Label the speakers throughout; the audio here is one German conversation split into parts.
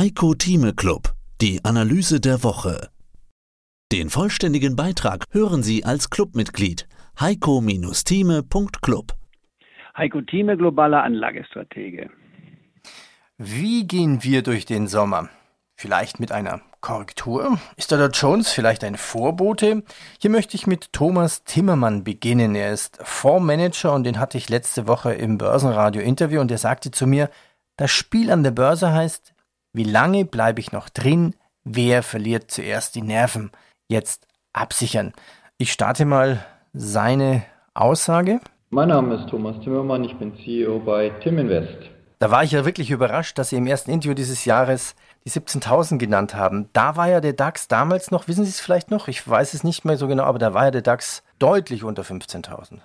Speaker 1: Heiko Thieme Club, die Analyse der Woche. Den vollständigen Beitrag hören Sie als Clubmitglied heiko-thieme.club.
Speaker 2: Heiko Thieme, globaler Anlagestratege.
Speaker 3: Wie gehen wir durch den Sommer? Vielleicht mit einer Korrektur? Ist der Jones vielleicht ein Vorbote? Hier möchte ich mit Thomas Timmermann beginnen. Er ist Fondsmanager und den hatte ich letzte Woche im Börsenradio-Interview und er sagte zu mir, das Spiel an der Börse heißt, wie lange bleibe ich noch drin? Wer verliert zuerst die Nerven? Jetzt absichern. Ich starte mal seine Aussage.
Speaker 4: Mein Name ist Thomas Timmermann, ich bin CEO bei Tim Invest.
Speaker 3: Da war ich ja wirklich überrascht, dass Sie im ersten Interview dieses Jahres die 17.000 genannt haben. Da war ja der DAX damals noch, wissen Sie es vielleicht noch? Ich weiß es nicht mehr so genau, aber da war ja der DAX deutlich unter 15.000.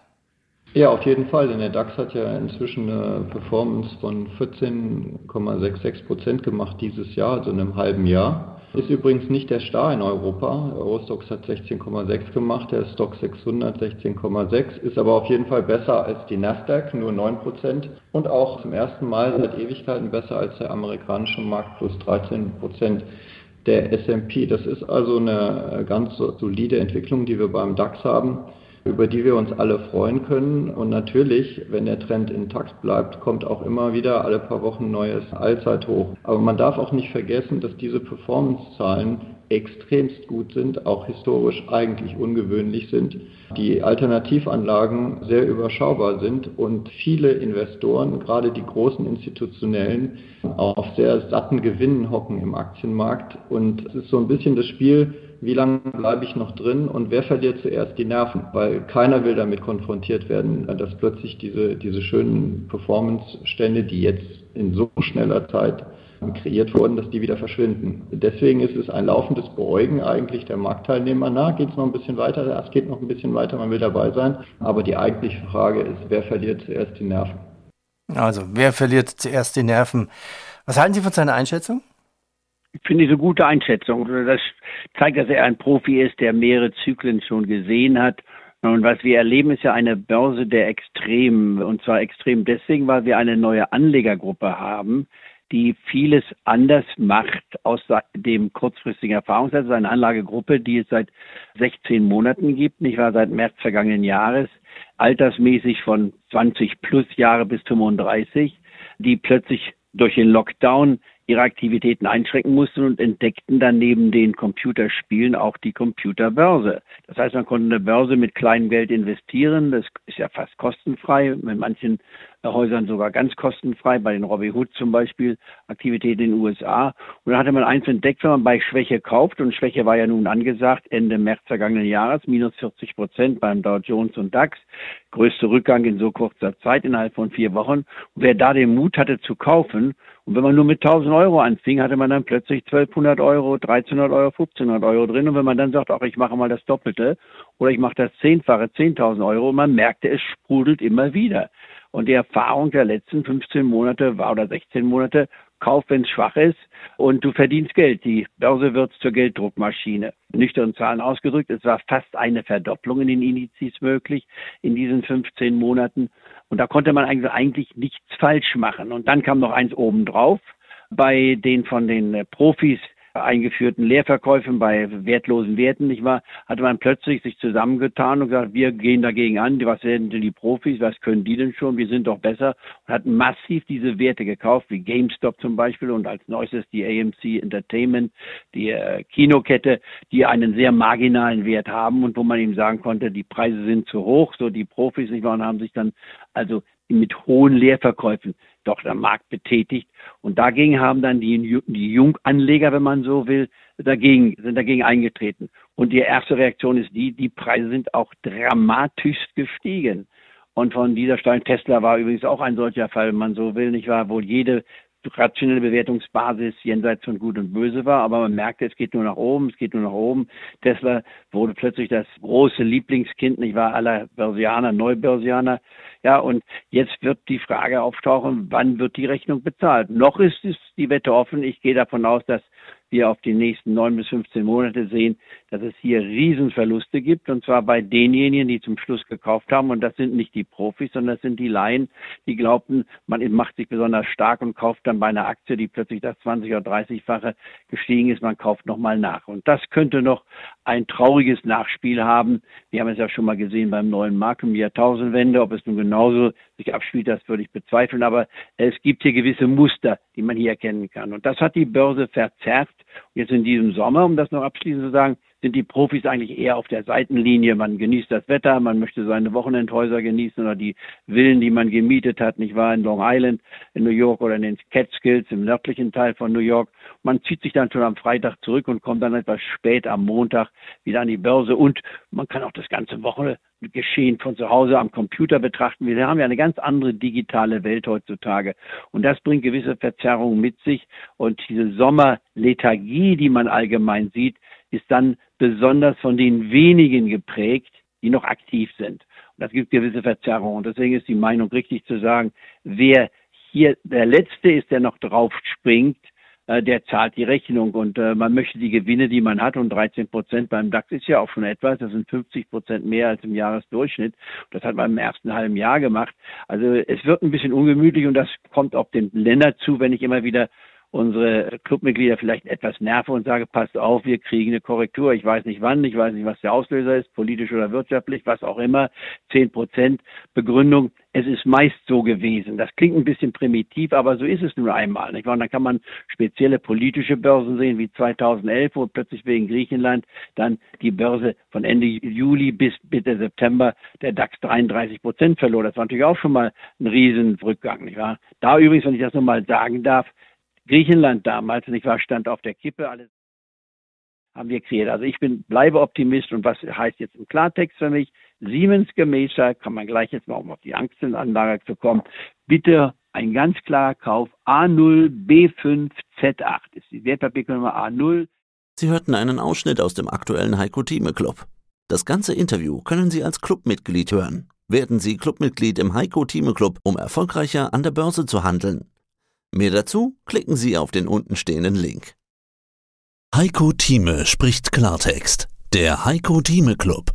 Speaker 4: Ja, auf jeden Fall, denn der DAX hat ja inzwischen eine Performance von 14,66 Prozent gemacht dieses Jahr, also in einem halben Jahr. Ist übrigens nicht der Star in Europa. Eurostox hat 16,6 gemacht, der Stock 600 16,6, ist aber auf jeden Fall besser als die Nasdaq, nur 9 Prozent. Und auch zum ersten Mal seit Ewigkeiten besser als der amerikanische Markt, plus 13 Prozent der S&P. Das ist also eine ganz solide Entwicklung, die wir beim DAX haben über die wir uns alle freuen können. Und natürlich, wenn der Trend intakt bleibt, kommt auch immer wieder alle paar Wochen neues Allzeithoch. Aber man darf auch nicht vergessen, dass diese Performance-Zahlen extremst gut sind, auch historisch eigentlich ungewöhnlich sind, die Alternativanlagen sehr überschaubar sind und viele Investoren, gerade die großen institutionellen, auf sehr satten Gewinnen hocken im Aktienmarkt. Und es ist so ein bisschen das Spiel, wie lange bleibe ich noch drin und wer verliert zuerst die Nerven, weil keiner will damit konfrontiert werden, dass plötzlich diese, diese schönen Performance-Stände, die jetzt in so schneller Zeit kreiert wurden, dass die wieder verschwinden. Deswegen ist es ein laufendes Beruhigen eigentlich der Marktteilnehmer. Na, geht es noch ein bisschen weiter? Es geht noch ein bisschen weiter, man will dabei sein. Aber die eigentliche Frage ist, wer verliert zuerst die Nerven?
Speaker 3: Also, wer verliert zuerst die Nerven? Was halten Sie von seiner Einschätzung?
Speaker 2: Finde ich eine gute Einschätzung. Das zeigt, dass er ein Profi ist, der mehrere Zyklen schon gesehen hat. Und was wir erleben, ist ja eine Börse der Extremen. Und zwar extrem deswegen, weil wir eine neue Anlegergruppe haben, die vieles anders macht aus dem kurzfristigen Erfahrungswert. eine Anlagegruppe, die es seit 16 Monaten gibt, nicht wahr, seit März vergangenen Jahres, altersmäßig von 20 plus Jahre bis 35, die plötzlich durch den Lockdown ihre Aktivitäten einschränken mussten und entdeckten dann neben den Computerspielen auch die Computerbörse. Das heißt, man konnte eine Börse mit kleinem Geld investieren. Das ist ja fast kostenfrei, mit manchen Häusern sogar ganz kostenfrei, bei den Robinhood zum Beispiel, Aktivitäten in den USA. Und da hatte man eins entdeckt, wenn man bei Schwäche kauft, und Schwäche war ja nun angesagt, Ende März vergangenen Jahres, minus 40 Prozent beim Dow Jones und DAX, größte Rückgang in so kurzer Zeit, innerhalb von vier Wochen. Und wer da den Mut hatte zu kaufen, und wenn man nur mit 1000 Euro anfing, hatte man dann plötzlich 1200 Euro, 1300 Euro, 1500 Euro drin. Und wenn man dann sagt, ach, ich mache mal das Doppelte oder ich mache das Zehnfache, 10.000 Euro, man merkte, es sprudelt immer wieder. Und die Erfahrung der letzten 15 Monate war oder 16 Monate, kauf, wenn es schwach ist und du verdienst Geld. Die Börse wird zur Gelddruckmaschine. Nüchtern Zahlen ausgedrückt, es war fast eine Verdopplung in den Indizes möglich in diesen 15 Monaten. Und da konnte man eigentlich, nichts falsch machen. Und dann kam noch eins obendrauf. Bei den von den Profis eingeführten Leerverkäufen bei wertlosen Werten, nicht wahr, hatte man plötzlich sich zusammengetan und gesagt, wir gehen dagegen an, was werden denn die Profis, was können die denn schon, wir sind doch besser. Und hatten massiv diese Werte gekauft, wie GameStop zum Beispiel und als neuestes die AMC Entertainment, die äh, Kinokette, die einen sehr marginalen Wert haben und wo man ihm sagen konnte, die Preise sind zu hoch, so die Profis, nicht wahr, und haben sich dann also mit hohen Leerverkäufen doch der Markt betätigt. Und dagegen haben dann die, die Junganleger, wenn man so will, dagegen, sind dagegen eingetreten. Und die erste Reaktion ist die, die Preise sind auch dramatisch gestiegen. Und von dieser Stein Tesla war übrigens auch ein solcher Fall, wenn man so will, nicht wahr? Wohl jede rationelle Bewertungsbasis jenseits von Gut und Böse war, aber man merkte, es geht nur nach oben, es geht nur nach oben. Tesla wurde plötzlich das große Lieblingskind, nicht wahr, aller Börsianer, Neubörsianer. Ja, und jetzt wird die Frage auftauchen, wann wird die Rechnung bezahlt? Noch ist es die Wette offen. Ich gehe davon aus, dass wir auf die nächsten neun bis 15 Monate sehen, dass es hier Riesenverluste gibt und zwar bei denjenigen, die zum Schluss gekauft haben und das sind nicht die Profis, sondern das sind die Laien, die glaubten, man macht sich besonders stark und kauft dann bei einer Aktie, die plötzlich das 20 oder 30-fache gestiegen ist, man kauft nochmal nach. Und das könnte noch ein trauriges Nachspiel haben. Wir haben es ja schon mal gesehen beim neuen Markt um die Jahrtausendwende. Ob es nun genauso sich abspielt, das würde ich bezweifeln. Aber es gibt hier gewisse Muster, die man hier erkennen kann. Und das hat die Börse verzerrt. Jetzt in diesem Sommer, um das noch abschließend zu sagen, sind die Profis eigentlich eher auf der Seitenlinie. Man genießt das Wetter, man möchte seine Wochenendhäuser genießen oder die Villen, die man gemietet hat, nicht wahr, in Long Island, in New York oder in den Catskills im nördlichen Teil von New York. Man zieht sich dann schon am Freitag zurück und kommt dann etwas spät am Montag wieder an die Börse und man kann auch das ganze Wochengeschehen von zu Hause am Computer betrachten. Wir haben ja eine ganz andere digitale Welt heutzutage und das bringt gewisse Verzerrungen mit sich und diese Sommerlethargie, die man allgemein sieht, ist dann besonders von den wenigen geprägt, die noch aktiv sind. Und das gibt gewisse Verzerrungen. Und deswegen ist die Meinung richtig zu sagen, wer hier der Letzte ist, der noch drauf springt, äh, der zahlt die Rechnung und äh, man möchte die Gewinne, die man hat und 13 Prozent beim DAX ist ja auch schon etwas, das sind 50 Prozent mehr als im Jahresdurchschnitt. Das hat man im ersten halben Jahr gemacht. Also es wird ein bisschen ungemütlich und das kommt auf den Länder zu, wenn ich immer wieder unsere Clubmitglieder vielleicht etwas nerve und sage, passt auf, wir kriegen eine Korrektur. Ich weiß nicht wann, ich weiß nicht, was der Auslöser ist, politisch oder wirtschaftlich, was auch immer. Zehn Prozent Begründung. Es ist meist so gewesen. Das klingt ein bisschen primitiv, aber so ist es nun einmal. Nicht Und dann kann man spezielle politische Börsen sehen, wie 2011, wo plötzlich wegen Griechenland dann die Börse von Ende Juli bis Mitte September der DAX 33 Prozent verlor. Das war natürlich auch schon mal ein Riesenrückgang. Nicht wahr? Da übrigens, wenn ich das nochmal sagen darf, Griechenland damals, nicht wahr, stand auf der Kippe, alles haben wir kreiert. Also ich bin, bleibe Optimist und was heißt jetzt im Klartext für mich? Siemens gemäßer, kann man gleich jetzt mal um auf die Aktienanlage zu kommen, bitte ein ganz klarer Kauf A0 B5 Z8 ist die Wertpapiernummer A0.
Speaker 1: Sie hörten einen Ausschnitt aus dem aktuellen Heiko Thieme Club. Das ganze Interview können Sie als Clubmitglied hören. Werden Sie Clubmitglied im Heiko Thieme Club, um erfolgreicher an der Börse zu handeln. Mehr dazu klicken Sie auf den untenstehenden Link. Heiko Thieme spricht Klartext. Der Heiko Thieme Club.